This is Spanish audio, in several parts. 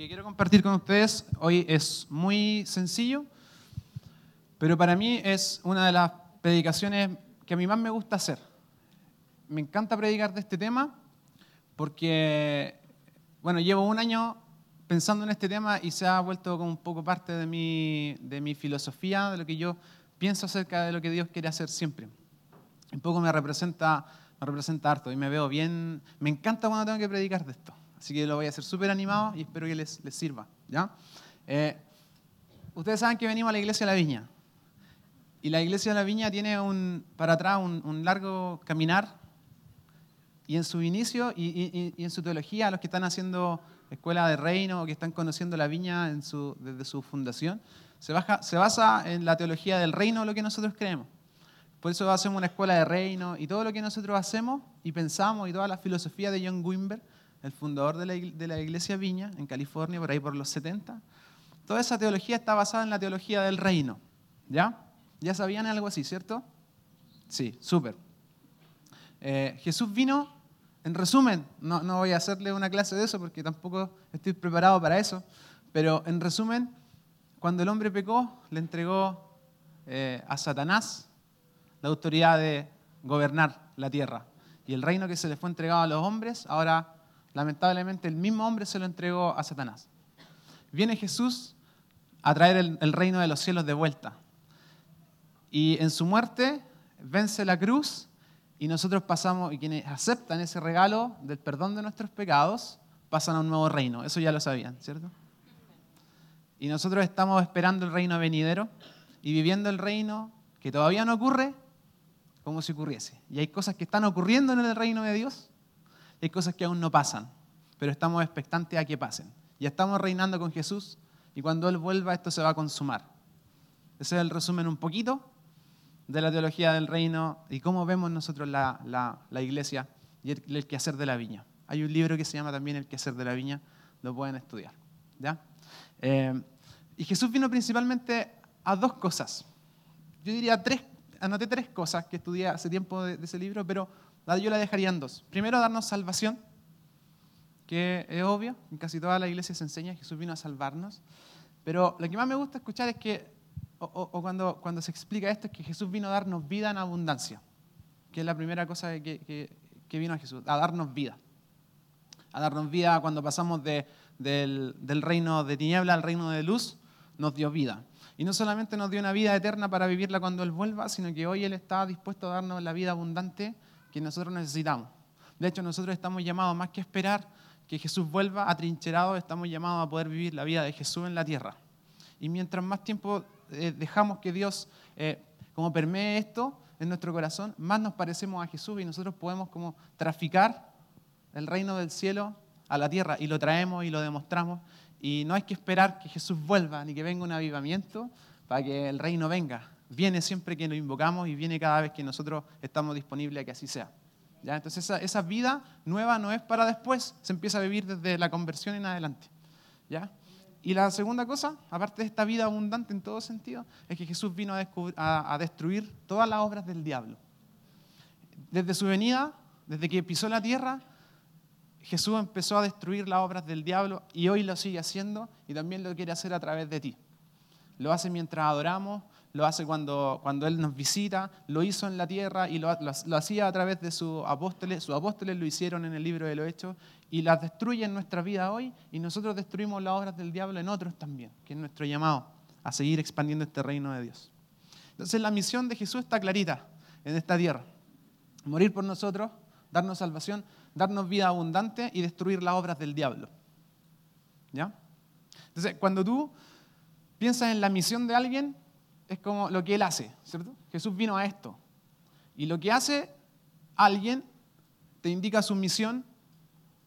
que quiero compartir con ustedes hoy es muy sencillo, pero para mí es una de las predicaciones que a mí más me gusta hacer. Me encanta predicar de este tema porque, bueno, llevo un año pensando en este tema y se ha vuelto como un poco parte de mi, de mi filosofía, de lo que yo pienso acerca de lo que Dios quiere hacer siempre. Un poco me representa, me representa harto y me veo bien, me encanta cuando tengo que predicar de esto. Así que lo voy a hacer súper animado y espero que les, les sirva. ¿ya? Eh, ustedes saben que venimos a la iglesia de la Viña. Y la iglesia de la Viña tiene un, para atrás un, un largo caminar. Y en su inicio y, y, y, en su teología, los que están haciendo escuela de reino o que están conociendo la Viña en su, desde su fundación, se, baja, se basa en la teología del reino, lo que nosotros creemos. Por eso hacemos una escuela de reino y todo lo que nosotros hacemos y pensamos y toda la filosofía de John Wimber el fundador de la, de la iglesia Viña, en California, por ahí por los 70, toda esa teología está basada en la teología del reino. ¿Ya? ¿Ya sabían algo así, cierto? Sí, súper. Eh, Jesús vino, en resumen, no, no, voy a hacerle una clase de eso porque tampoco estoy preparado para eso, pero en resumen, cuando el hombre pecó, le entregó eh, a Satanás la autoridad de gobernar la tierra. Y el reino que se le fue entregado a los hombres, ahora Lamentablemente el mismo hombre se lo entregó a Satanás. Viene Jesús a traer el, reino de los cielos de vuelta. Y en su muerte vence la cruz y nosotros pasamos, y quienes aceptan ese regalo del perdón de nuestros pecados, pasan a un nuevo reino. Eso ya lo sabían, ¿cierto? Y nosotros estamos esperando el reino venidero y viviendo el reino que todavía no ocurre como si ocurriese. Y hay cosas que están ocurriendo en el reino de Dios hay cosas que aún no pasan, pero estamos expectantes a que pasen. Ya estamos reinando con Jesús y cuando Él vuelva esto se va a consumar. Ese es el resumen un poquito de la teología del reino y cómo vemos nosotros la, la, iglesia y el, el, quehacer de la viña. Hay un libro que se llama también El quehacer de la viña, lo pueden estudiar. ¿ya? Eh, y Jesús vino principalmente a dos cosas. Yo diría tres, anoté tres cosas que estudié hace tiempo de, de ese libro, pero yo la dejaría en dos. Primero, darnos salvación, que es obvio, en casi toda la iglesia se enseña, Jesús vino a salvarnos. Pero lo que más me gusta escuchar es que, o, cuando, cuando se explica esto, es que Jesús vino a darnos vida en abundancia, que es la primera cosa que, que, que vino a Jesús, a darnos vida. A darnos vida cuando pasamos de, del, del reino de tiniebla al reino de luz, nos dio vida. Y no solamente nos dio una vida eterna para vivirla cuando Él vuelva, sino que hoy Él está dispuesto a darnos la vida abundante que nosotros necesitamos. De hecho, nosotros estamos llamados más que esperar que Jesús vuelva atrincherado, estamos llamados a poder vivir la vida de Jesús en la tierra. Y mientras más tiempo eh, dejamos que Dios eh, como permee esto en nuestro corazón, más nos parecemos a Jesús y nosotros podemos como traficar el reino del cielo a la tierra y lo traemos y lo demostramos. Y no hay que esperar que Jesús vuelva ni que venga un avivamiento para que el reino venga viene siempre que lo invocamos y viene cada vez que nosotros estamos disponibles a que así sea. ¿Ya? Entonces esa, vida nueva no es para después, se empieza a vivir desde la conversión en adelante. ¿Ya? Y la segunda cosa, aparte de esta vida abundante en todo sentido, es que Jesús vino a, a destruir todas las obras del diablo. Desde su venida, desde que pisó la tierra, Jesús empezó a destruir las obras del diablo y hoy lo sigue haciendo y también lo quiere hacer a través de ti. Lo hace mientras adoramos, lo hace cuando, cuando Él nos visita, lo hizo en la tierra y lo, lo, hacía a través de sus apóstoles. Sus apóstoles lo hicieron en el libro de los Hechos y las destruye en nuestra vida hoy y nosotros destruimos las obras del diablo en otros también, que es nuestro llamado a seguir expandiendo este reino de Dios. Entonces la misión de Jesús está clarita en esta tierra. Morir por nosotros, darnos salvación, darnos vida abundante y destruir las obras del diablo. ¿Ya? Entonces, cuando tú piensas en la misión de alguien, es como lo que Él hace, ¿cierto? Jesús vino a esto. Y lo que hace alguien te indica su misión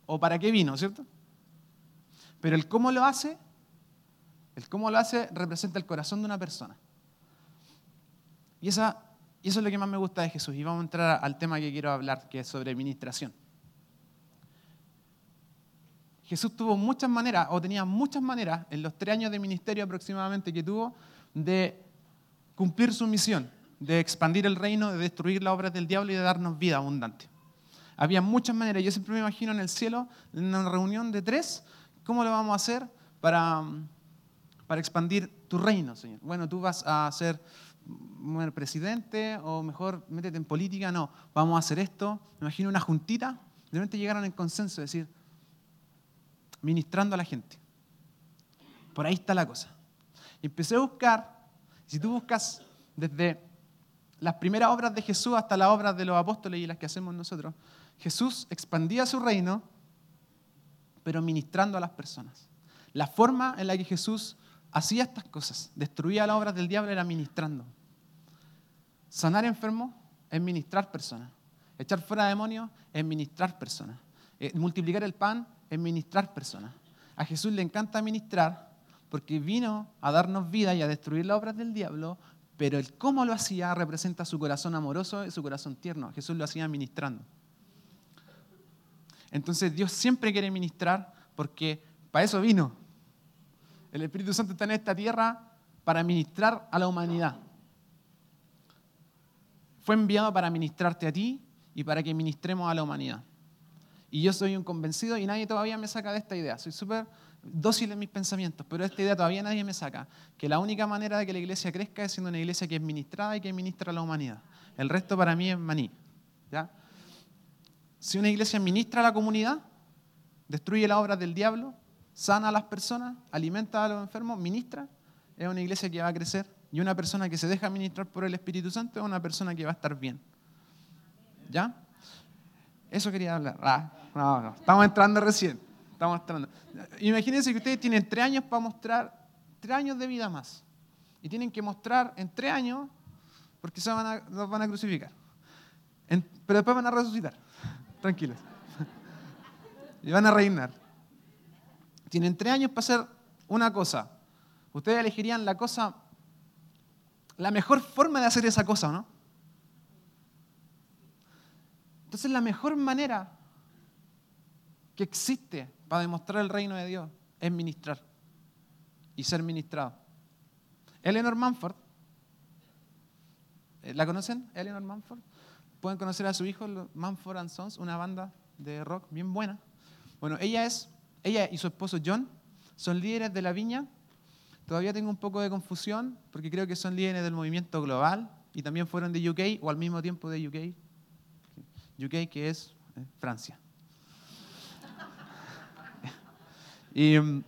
o para qué vino, ¿cierto? Pero el cómo lo hace, el cómo lo hace representa el corazón de una persona. Y, esa, y eso es lo que más me gusta de Jesús. Y vamos a entrar al tema que quiero hablar, que es sobre administración. Jesús tuvo muchas maneras, o tenía muchas maneras, en los tres años de ministerio aproximadamente que tuvo, de cumplir su misión de expandir el reino, de destruir las obras del diablo y de darnos vida abundante. Había muchas maneras. Yo siempre me imagino en el cielo, en una reunión de tres, ¿cómo lo vamos a hacer para, para expandir tu reino, Señor. Bueno, tú vas a ser bueno, presidente o mejor métete en política. No, vamos a hacer esto. Me imagino una juntita. De repente llegaron en consenso, es decir, ministrando a la gente. Por ahí está la cosa. Empecé a buscar, si tú buscas desde las primeras obras de Jesús hasta las obras de los apóstoles y las que hacemos nosotros, Jesús expandía su reino, pero ministrando a las personas. La forma en la que Jesús hacía estas cosas, destruía las obras del diablo, era ministrando. Sanar enfermos es ministrar personas. Echar fuera demonios es ministrar personas. Eh, multiplicar el pan es ministrar personas. A Jesús le encanta ministrar porque vino a darnos vida y a destruir las obras del diablo, pero el cómo lo hacía representa su corazón amoroso y su corazón tierno. Jesús lo hacía ministrando. Entonces Dios siempre quiere ministrar porque para eso vino. El Espíritu Santo está en esta tierra para ministrar a la humanidad. Fue enviado para ministrarte a ti y para que ministremos a la humanidad. Y yo soy un convencido y nadie todavía me saca de esta idea. Soy súper dócil en mis pensamientos, pero esta idea todavía nadie me saca. Que la única manera de que la iglesia crezca es siendo una iglesia que es ministrada y que ministra a la humanidad. El resto para mí es maní. ¿ya? Si una iglesia ministra a la comunidad, destruye las obras del diablo, sana a las personas, alimenta a los enfermos, ministra, es una iglesia que va a crecer. Y una persona que se deja ministrar por el Espíritu Santo es una persona que va a estar bien. ¿Ya? Eso quería hablar. Ah, no, no, estamos entrando recién. Estamos entrando. Imagínense que ustedes tienen tres años para mostrar tres años de vida más. Y tienen que mostrar en tres años, porque se van a, los van a crucificar. pero después van a resucitar. Tranquilos. y van a reinar. Tienen tres años para hacer una cosa. Ustedes elegirían la cosa, la mejor forma de hacer esa cosa, ¿no? Entonces la mejor manera que existe para demostrar el reino de Dios es ministrar y ser ministrado. Eleanor Manford, eh, ¿la conocen? Eleanor Manford. Pueden conocer a su hijo, Manford and Sons, una banda de rock bien buena. Bueno, ella es, ella y su esposo John son líderes de la viña. Todavía tengo un poco de confusión porque creo que son líderes del movimiento global y también fueron de UK o al mismo tiempo de UK. UK, que es eh, Francia. Y mm,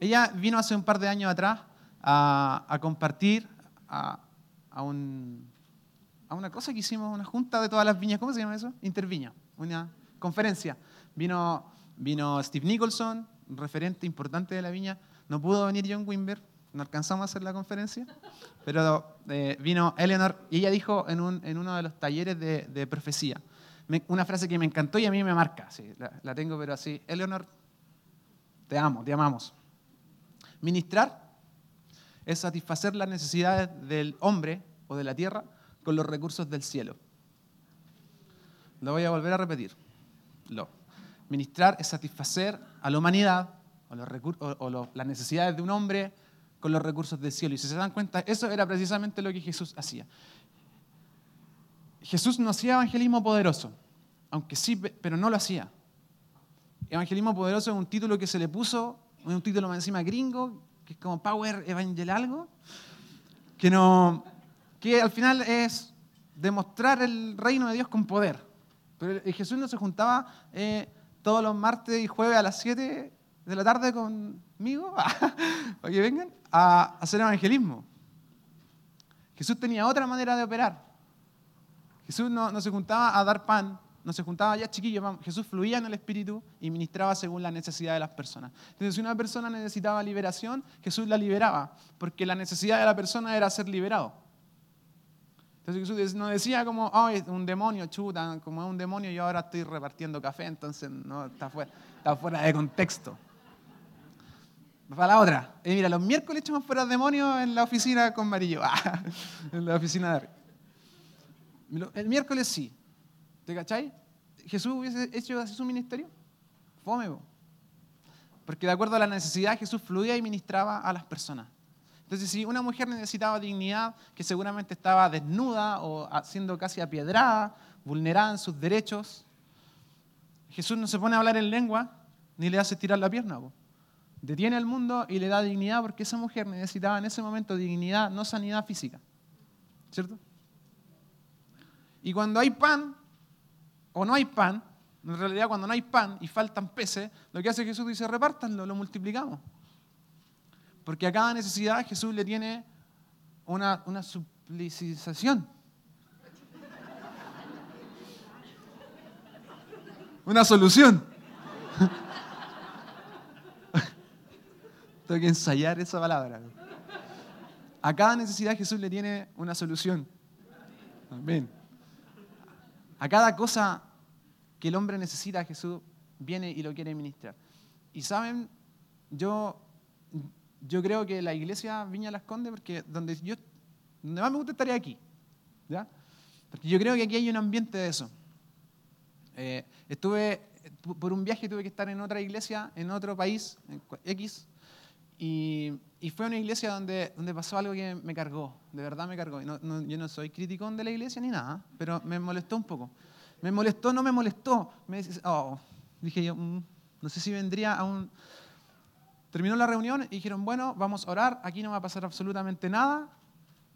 ella vino hace un par de años atrás a, compartir a, una cosa que hicimos, una junta de todas las viñas, ¿cómo se llama eso? Interviña, una conferencia. Vino, vino Steve Nicholson, un referente importante de la viña. No pudo venir John Wimber, no alcanzamos a hacer la conferencia, pero eh, vino Eleanor y ella dijo en, uno de los talleres de profecía, una frase que me encantó y a mí me marca, sí, la, tengo pero así, Eleonor, te amo, te amamos. Ministrar es satisfacer las necesidades del hombre o de la tierra con los recursos del cielo. Lo voy a volver a repetir. Lo. Ministrar es satisfacer a la humanidad o, los las necesidades de un hombre con los recursos del cielo. Y si se dan cuenta, eso era precisamente lo que Jesús hacía. Jesús no hacía evangelismo poderoso, aunque sí, pero no lo hacía. Evangelismo poderoso es un título que se le puso, un título encima gringo, que es como Power Evangel algo, que, no, que al final es demostrar el reino de Dios con poder. Pero Jesús no se juntaba eh, todos los martes y jueves a las 7 de la tarde conmigo, para que vengan a hacer evangelismo. Jesús tenía otra manera de operar. Jesús no, se juntaba a dar pan, no se juntaba ya chiquillos, Jesús fluía en el Espíritu y ministraba según la necesidad de las personas. Entonces, si una persona necesitaba liberación, Jesús la liberaba, porque la necesidad de la persona era ser liberado. Entonces Jesús no decía como, oh, es un demonio, chuta, como es un demonio, yo ahora estoy repartiendo café, entonces no, está fuera, está fuera de contexto. Para la otra, y mira, los miércoles echamos fuera demonios en la oficina con Marillo, en la oficina de arriba. El miércoles sí. ¿Te cachai? ¿Jesús hubiese hecho así su ministerio? Fome. Porque de acuerdo a la necesidad, Jesús fluía y ministraba a las personas. Entonces, si una mujer necesitaba dignidad, que seguramente estaba desnuda o siendo casi apiedrada, vulnerada en sus derechos, Jesús no se pone a hablar en lengua ni le hace tirar la pierna. detiene al mundo y le da dignidad porque esa mujer necesitaba en ese momento dignidad, no sanidad física. ¿Cierto? Y cuando hay pan o no hay pan, en realidad cuando no hay pan y faltan peces, lo que hace Jesús dice, repártanlo, lo multiplicamos. Porque a cada necesidad Jesús le tiene una, una suplicización. Una solución. Tengo que ensayar esa palabra. A cada necesidad Jesús le tiene una solución. Amén. A cada cosa que el hombre necesita, Jesús viene y lo quiere ministrar. Y saben, yo, yo creo que la iglesia Viña Las Condes, porque donde, yo, donde más me gusta estaría aquí. ¿ya? Porque yo creo que aquí hay un ambiente de eso. Eh, estuve, por un viaje tuve que estar en otra iglesia, en otro país, en X, y, y, fue una iglesia donde, donde pasó algo que me cargó, de verdad me cargó. yo no soy criticón de la iglesia ni nada, pero me molestó un poco. ¿Me molestó? No me molestó. Me, oh, dije yo, mm, no sé si vendría a un... Terminó la reunión y dijeron, bueno, vamos a orar, aquí no va a pasar absolutamente nada.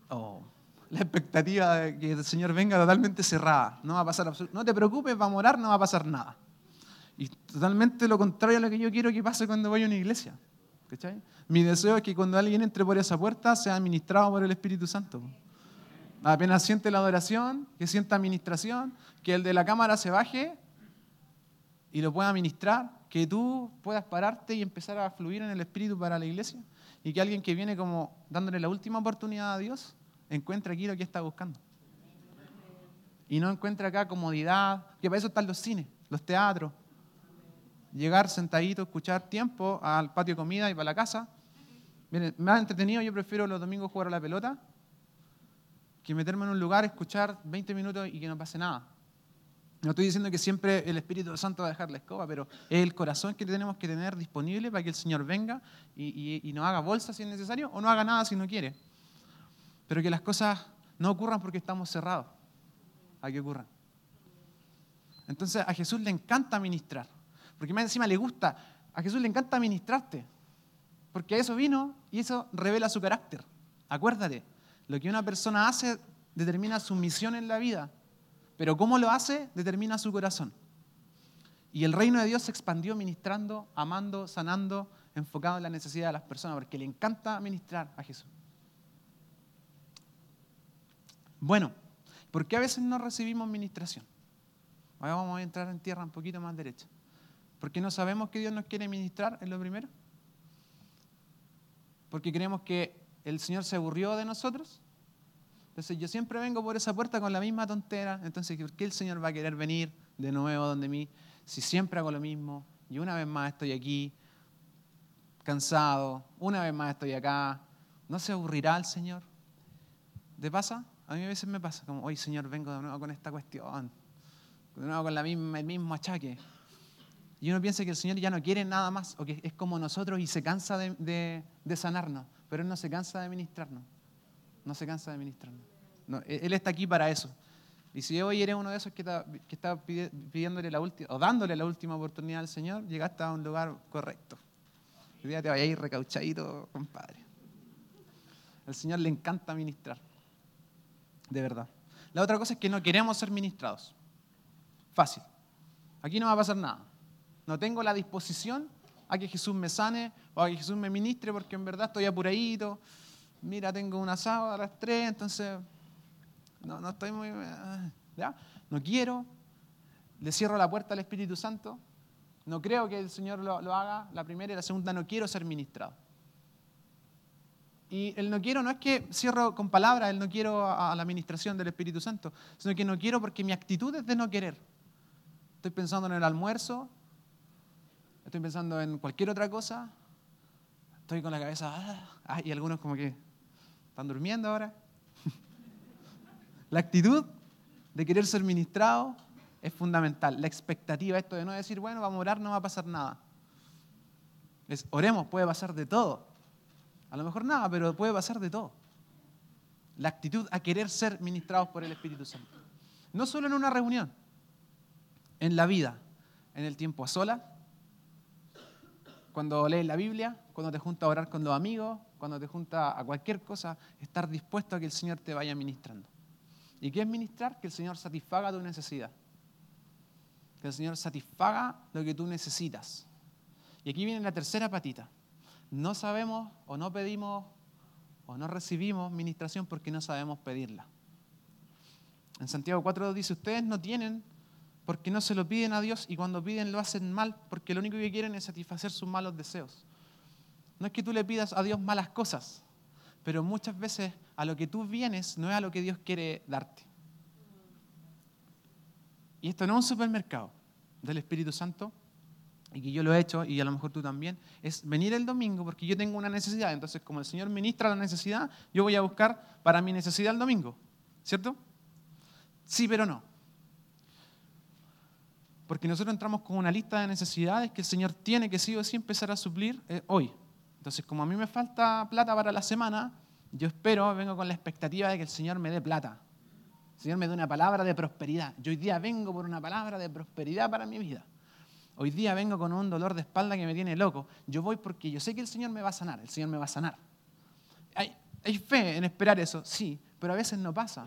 Oh, la expectativa de que el Señor venga totalmente cerrada. No va a pasar No te preocupes, vamos a orar, no va a pasar nada. Y totalmente lo contrario a lo que yo quiero que pase cuando voy a una iglesia. Mi deseo es que cuando alguien entre por esa puerta sea administrado por el Espíritu Santo. Apenas siente la adoración, que sienta administración, que el de la cámara se baje y lo pueda ministrar, que tú puedas pararte y empezar a fluir en el Espíritu para la iglesia y que alguien que viene como dándole la última oportunidad a Dios encuentre aquí lo que está buscando. Y no encuentre acá comodidad, que para eso están los cines, los teatros. Llegar sentadito, escuchar tiempo al patio de comida y para la casa. Miren, más entretenido, yo prefiero los domingos jugar a la pelota que meterme en un lugar, escuchar 20 minutos y que no pase nada. No estoy diciendo que siempre el Espíritu Santo va a dejar la escoba, pero es el corazón que tenemos que tener disponible para que el Señor venga y, y, nos haga bolsa si es necesario o no haga nada si no quiere. Pero que las cosas no ocurran porque estamos cerrados a que ocurran. Entonces a Jesús le encanta ministrar, porque más encima le gusta, a Jesús le encanta ministrarte, porque a eso vino y eso revela su carácter. Acuérdate, lo que una persona hace determina su misión en la vida, pero cómo lo hace determina su corazón. Y el reino de Dios se expandió ministrando, amando, sanando, enfocado en la necesidad de las personas, porque le encanta ministrar a Jesús. Bueno, ¿por qué a veces no recibimos ministración? Ahora vamos a entrar en tierra un poquito más derecha. ¿Por qué no sabemos que Dios nos quiere ministrar? Es lo primero. Porque creemos que el Señor se aburrió de nosotros. Entonces yo siempre vengo por esa puerta con la misma tontera. Entonces, ¿por qué el Señor va a querer venir de nuevo donde mí si siempre hago lo mismo? Y una vez más estoy aquí, cansado, una vez más estoy acá. ¿No se aburrirá el Señor? ¿Te pasa? A mí a veces me pasa, como, hoy Señor, vengo de nuevo con esta cuestión, de nuevo con la misma, el mismo achaque. Y uno piensa que el Señor ya no quiere nada más, o que es como nosotros y se cansa de, sanarnos pero Él no se cansa de ministrarnos. No se cansa de ministrarnos. él está aquí para eso. Y si hoy eres uno de esos que está, pidiéndole la última, o dándole la última oportunidad al Señor, llegaste a un lugar correcto. Hoy día te vayas recauchadito, compadre. Al Señor le encanta ministrar. De verdad. La otra cosa es que no queremos ser ministrados. Fácil. Aquí no va a pasar nada. No tengo la disposición a que Jesús me sane o a que Jesús me ministre porque en verdad estoy apuradito. Mira, tengo un asado a las tres, entonces no, no estoy muy... Eh, ¿ya? No quiero. Le cierro la puerta al Espíritu Santo. No creo que el Señor lo, lo haga. La primera y la segunda, no quiero ser ministrado. Y el no quiero no es que cierro con palabras, el no quiero a, la administración del Espíritu Santo, sino que no quiero porque mi actitud es de no querer. Estoy pensando en el almuerzo, estoy pensando en cualquier otra cosa, estoy con la cabeza, ah, ah, y algunos como que están durmiendo ahora. la actitud de querer ser ministrado es fundamental. La expectativa, esto de no decir, bueno, vamos a orar, no va a pasar nada. Oremos, puede pasar de todo. A lo mejor nada, pero puede pasar de todo. La actitud a querer ser ministrados por el Espíritu Santo. No solo en una reunión, en la vida, en el tiempo a solas, cuando lees la Biblia, cuando te juntas a orar con los amigos, cuando te juntas a cualquier cosa, estar dispuesto a que el Señor te vaya ministrando. ¿Y qué es ministrar? Que el Señor satisfaga tu necesidad. Que el Señor satisfaga lo que tú necesitas. Y aquí viene la tercera patita. No sabemos o no pedimos o no recibimos ministración porque no sabemos pedirla. En Santiago 4 dice, ustedes no tienen porque no se lo piden a Dios y cuando piden lo hacen mal porque lo único que quieren es satisfacer sus malos deseos. No es que tú le pidas a Dios malas cosas, pero muchas veces a lo que tú vienes no es a lo que Dios quiere darte. Y esto no es un supermercado del Espíritu Santo, y que yo lo he hecho, y a lo mejor tú también, es venir el domingo porque yo tengo una necesidad. Entonces, como el Señor ministra la necesidad, yo voy a buscar para mi necesidad el domingo. ¿Cierto? Sí, pero no. Porque nosotros entramos con una lista de necesidades que el Señor tiene que sí o sí empezar a suplir eh, hoy. Entonces, como a mí me falta plata para la semana, yo espero, vengo con la expectativa de que el Señor me dé plata. El Señor me dé una palabra de prosperidad. Yo hoy día vengo por una palabra de prosperidad para mi vida. Hoy día vengo con un dolor de espalda que me tiene loco. Yo voy porque yo sé que el Señor me va a sanar. El Señor me va a sanar. Hay, hay fe en esperar eso, sí, pero a veces no pasa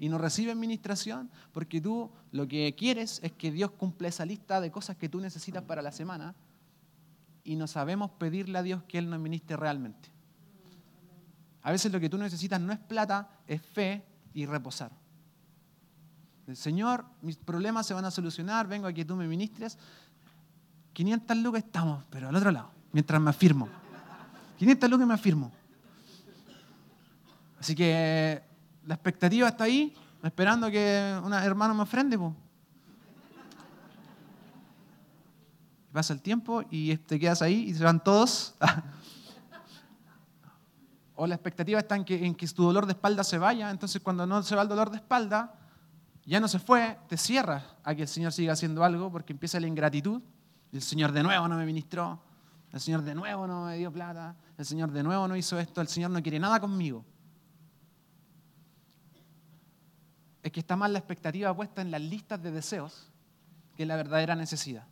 y no recibe administración porque tú lo que quieres es que Dios cumpla esa lista de cosas que tú necesitas para la semana y no sabemos pedirle a Dios que Él nos administre realmente. A veces lo que tú necesitas no es plata, es fe y reposar. Señor, mis problemas se van a solucionar, vengo a que tú me ministres. 500 lucas estamos, pero al otro lado, mientras me afirmo. 500 lucas me afirmo. Así que la expectativa está ahí, esperando que un hermano me ofrende. Pasa el tiempo y te quedas ahí y se van todos. o la expectativa está en que, en que tu dolor de espalda se vaya, entonces cuando no se va el dolor de espalda, ya no se fue, te cierras a que el Señor siga haciendo algo porque empieza la ingratitud. El Señor de nuevo no me ministró, el Señor de nuevo no me dio plata, el Señor de nuevo no hizo esto, el Señor no quiere nada conmigo. Es que está más la expectativa puesta en las listas de deseos que la verdadera necesidad.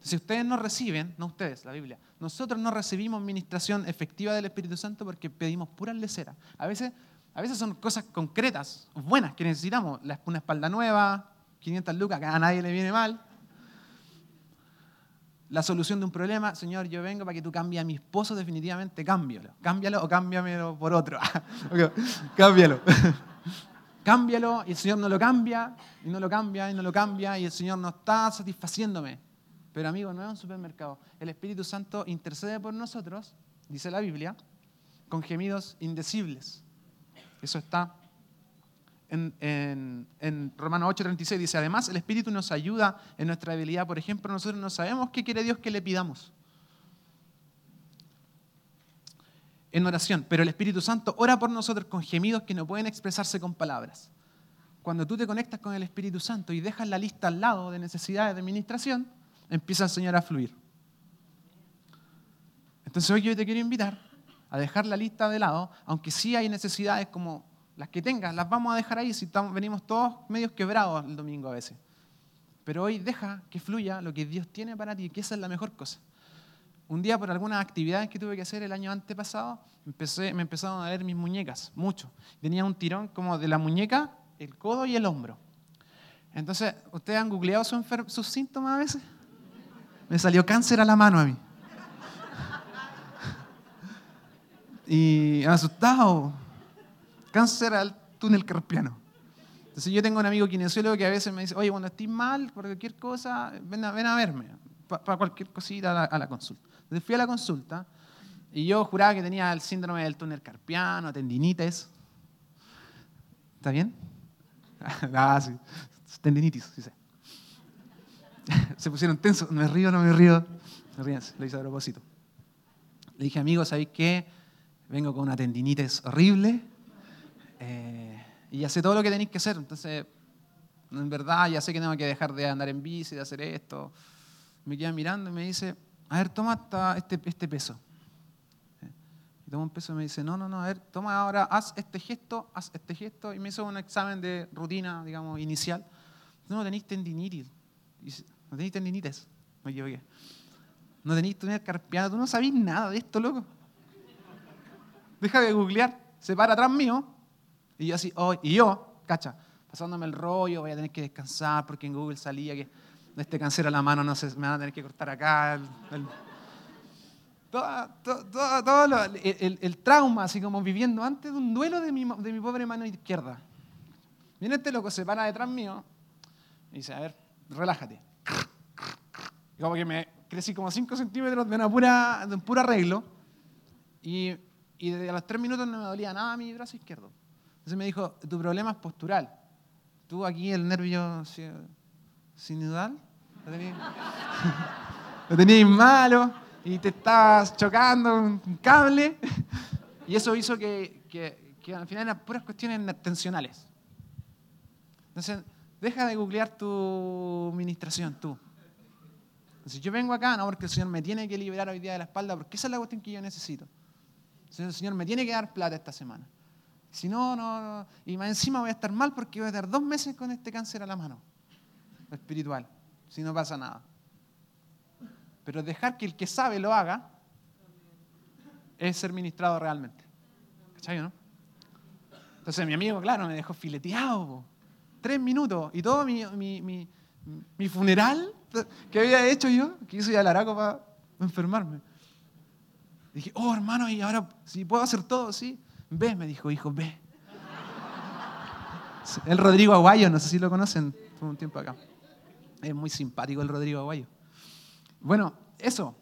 Si ustedes no reciben, no ustedes, la Biblia, nosotros no recibimos ministración efectiva del Espíritu Santo porque pedimos pura lecera. A veces, a veces son cosas concretas, buenas, que necesitamos. Una espalda nueva, 500 lucas, que a nadie le viene mal. La solución de un problema, Señor, yo vengo para que tú cambies a mi esposo definitivamente, cámbialo. Cámbialo o cámbiamelo por otro. cámbialo cámbialo, y el Señor no lo cambia, y no lo cambia, y no lo cambia, y el Señor no está satisfaciéndome. Pero amigo, no es un supermercado. El Espíritu Santo intercede por nosotros, dice la Biblia, con gemidos indecibles. Eso está en, en, en Romanos 8:36. Dice, además el Espíritu nos ayuda en nuestra debilidad. Por ejemplo, nosotros no sabemos qué quiere Dios que le pidamos. En oración, pero el Espíritu Santo ora por nosotros con gemidos que no pueden expresarse con palabras. Cuando tú te conectas con el Espíritu Santo y dejas la lista al lado de necesidades de administración, empieza el Señor a fluir. Entonces hoy yo te quiero invitar a dejar la lista de lado, aunque sí hay necesidades como las que tengas, las vamos a dejar ahí si venimos todos medios quebrados el domingo a veces. Pero hoy deja que fluya lo que Dios tiene para ti, que esa es la mejor cosa un día por algunas actividades que tuve que hacer el año antepasado, empecé, me empezaron a doler mis muñecas, mucho. Tenía un tirón como de la muñeca, el codo y el hombro. Entonces, ¿ustedes han googleado sus síntomas a veces? Me salió cáncer a la mano a mí. Y asustado. Cáncer al túnel carpiano. Entonces yo tengo un amigo kinesiólogo que a veces me dice, oye, cuando estés mal por cualquier cosa, ven a, ven a verme, para cualquier cosita a la consulta. Entonces fui a la consulta y yo juraba que tenía el síndrome del túnel carpiano, tendinitis. ¿Está bien? ah, sí. Tendinitis, sí sé. Se pusieron tensos. Me río, no me río. No ríense, lo hice a propósito. Le dije, amigo, ¿sabéis qué? Vengo con una tendinitis horrible eh, y ya sé todo lo que tenéis que hacer. Entonces, en verdad, ya sé que tengo que dejar de andar en bici, de hacer esto. Me queda mirando y me dice, a ver, toma este, este peso. Y toma un peso y me dice, no, no, no, a ver, toma ahora, haz este gesto, haz este gesto. Y me hizo un examen de rutina, digamos, inicial. No, tenéis tendinitis. No tenéis tendinitis. Me equivoqué. no tenéis túnel carpiano, tú no sabís nada de esto, loco. Deja de googlear, se para atrás mío, y yo así, oh, y yo, cacha, pasándome el rollo, voy a tener que descansar porque en Google salía que este cáncer a la mano no se, me van a tener que cortar acá. todo, el, trauma, así como viviendo antes de un duelo de mi, de mi pobre mano izquierda. Viene este loco, se para detrás mío y dice, a ver, relájate. Como que me crecí como 5 centímetros de, una pura, de un puro arreglo y, y desde los 3 minutos no me dolía nada mi brazo izquierdo. Entonces me dijo, tu problema es postural. Tú aquí el nervio sinudal, lo tenías, malo y te estabas chocando un cable. Y eso hizo que, al final eran puras cuestiones tensionales. Entonces, deja de googlear tu administración, tú. Entonces, yo vengo acá, no porque el Señor me tiene que liberar hoy día de la espalda, porque esa es la cuestión que yo necesito. El Señor me tiene que dar plata esta semana. Si no, y más encima voy a estar mal porque voy a estar dos meses con este cáncer a la mano, espiritual, si no pasa nada. Pero dejar que el que sabe lo haga es ser ministrado realmente. ¿Cachai, no? Entonces mi amigo, claro, me dejó fileteado. Tres minutos. Y todo mi, mi, mi, funeral que había hecho yo, que hice ya el para enfermarme. Dije, oh hermano, y ahora si puedo hacer todo, sí. Ve, me dijo, hijo, ve. El Rodrigo Aguayo, no sé si lo conocen, fue un tiempo acá. Es muy simpático el Rodrigo Aguayo. Bueno, eso.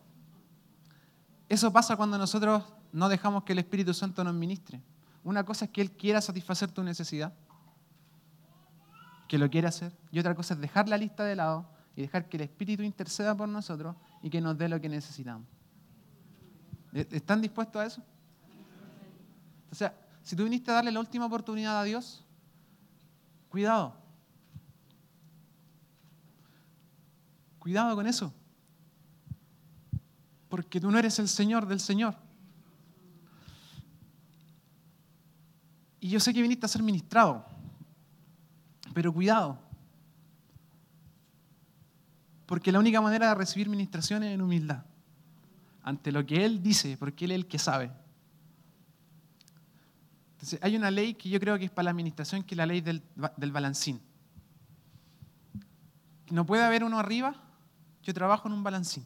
Eso pasa cuando nosotros no dejamos que el Espíritu Santo nos ministre. Una cosa es que Él quiera satisfacer tu necesidad, que lo quiere hacer, y otra cosa es dejar la lista de lado y dejar que el Espíritu interceda por nosotros y que nos dé lo que necesitamos. ¿E-, ¿Están dispuestos a eso? O sea, si tú viniste a darle la última oportunidad a Dios, cuidado. Cuidado con eso. Porque tú no eres el Señor del Señor. Y yo sé que viniste a ser ministrado, pero cuidado. Porque la única manera de recibir ministración es en humildad, ante lo que Él dice, porque Él es el que sabe hay una ley que yo creo que es para la administración, que es la ley del, del balancín. No puede haber uno arriba, yo trabajo en un balancín.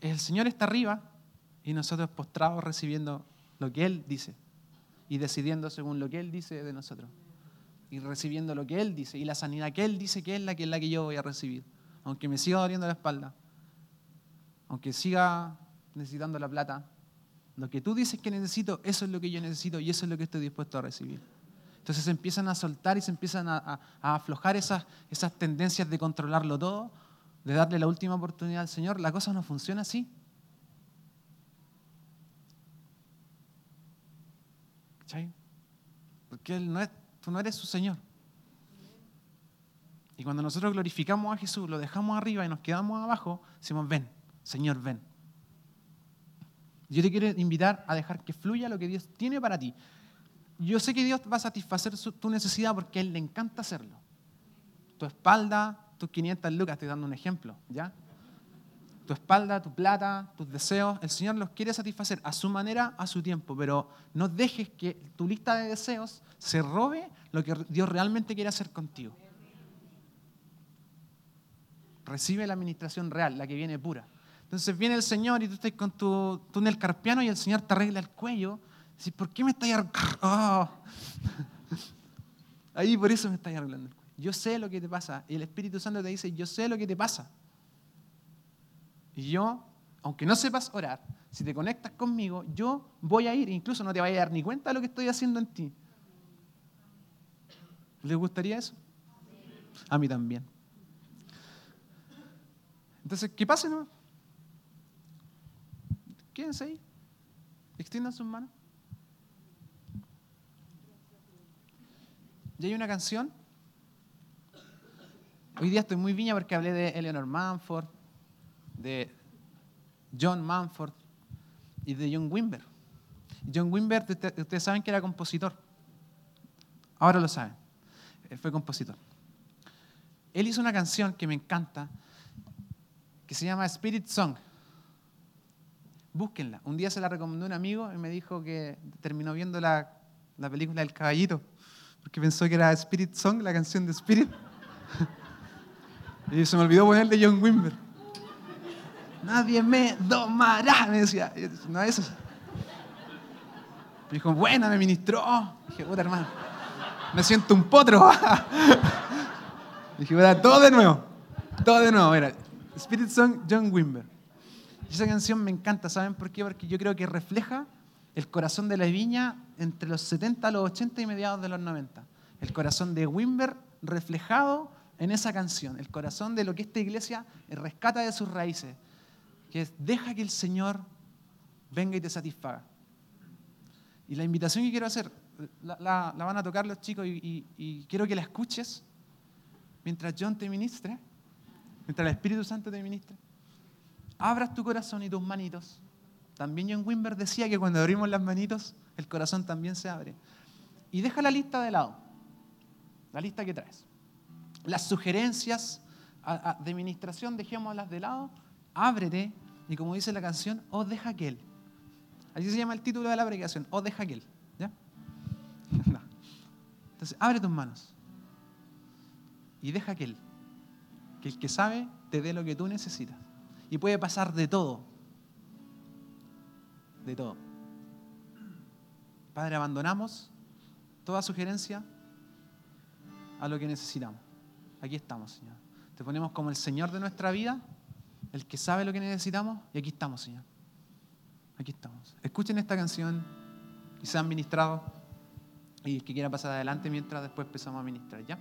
El Señor está arriba y nosotros postrados recibiendo lo que Él dice y decidiendo según lo que Él dice de nosotros. Y recibiendo lo que Él dice y la sanidad que Él dice que es la que es la que yo voy a recibir. Aunque me siga doliendo la espalda, aunque siga necesitando la plata, lo que tú dices que necesito, eso es lo que yo necesito y eso es lo que estoy dispuesto a recibir. Entonces se empiezan a soltar y se empiezan a, aflojar esas, esas tendencias de controlarlo todo, de darle la última oportunidad al Señor. La cosa no funciona así. ¿Cachai? Porque Él no es, tú no eres su Señor. Y cuando nosotros glorificamos a Jesús, lo dejamos arriba y nos quedamos abajo, decimos, ven, Señor, ven. Yo te quiero invitar a dejar que fluya lo que Dios tiene para ti. Yo sé que Dios va a satisfacer tu necesidad porque a Él le encanta hacerlo. Tu espalda, tus 500 lucas, estoy dando un ejemplo, ¿ya? Tu espalda, tu plata, tus deseos, el Señor los quiere satisfacer a su manera, a su tiempo, pero no dejes que tu lista de deseos se robe lo que Dios realmente quiere hacer contigo. Recibe la administración real, la que viene pura. Entonces viene el Señor y tú estás con tu túnel carpiano y el Señor te arregla el cuello. Dices, ¿por qué me estás arreglando? Ahí por eso me estás arreglando. Yo sé lo que te pasa. Y el Espíritu Santo te dice, yo sé lo que te pasa. Y yo, aunque no sepas orar, si te conectas conmigo, yo voy a ir. Incluso no te vayas a dar ni cuenta de lo que estoy haciendo en ti. ¿Les gustaría eso? A mí también. Entonces, ¿qué pasa? No? Quédense ahí. Extiendan sus manos. Y hay una canción. Hoy día estoy muy viña porque hablé de Eleanor Manford, de John Manford y de John Wimber. John Wimber, ustedes saben que era compositor. Ahora lo saben. Fue compositor. Él hizo una canción que me encanta, que se llama Spirit Song. Búsquenla. Un día se la recomendó un amigo y me dijo que terminó viendo la, la película El Caballito, porque pensó que era Spirit Song, la canción de Spirit. y se me olvidó ponerle John Wimber. Nadie me domará, me decía. No es eso. Me dijo, buena, me ministró. Dije, puta hermano, me siento un potro. Dije, puta, todo de nuevo. Todo de nuevo, mira. Spirit Song, John Wimber. Y esa canción me encanta, ¿saben por qué? Porque yo creo que refleja el corazón de la viña entre los 70, los 80 y mediados de los 90. El corazón de Wimber reflejado en esa canción. El corazón de lo que esta iglesia rescata de sus raíces. Que es, deja que el Señor venga y te satisfaga. Y la invitación que quiero hacer, la, van a tocar los chicos y, quiero que la escuches mientras John te ministre, mientras el Espíritu Santo te ministre. Abras tu corazón y tus manitos. También John Wimber decía que cuando abrimos las manitos, el corazón también se abre. Y deja la lista de lado, la lista que traes. Las sugerencias de ministración, dejémoslas de lado, ábrete y como dice la canción, o deja aquel. Así se llama el título de la predicación, o deja aquel. ¿Ya? Entonces, abre tus manos y deja aquel, que el que sabe te dé lo que tú necesitas. Y puede pasar de todo, de todo. Padre, abandonamos toda sugerencia a lo que necesitamos. Aquí estamos, Señor. Te ponemos como el Señor de nuestra vida, el que sabe lo que necesitamos, y aquí estamos, Señor. Aquí estamos. Escuchen esta canción y sean ministrados. Y el que quiera pasar adelante mientras después empezamos a ministrar, ¿ya?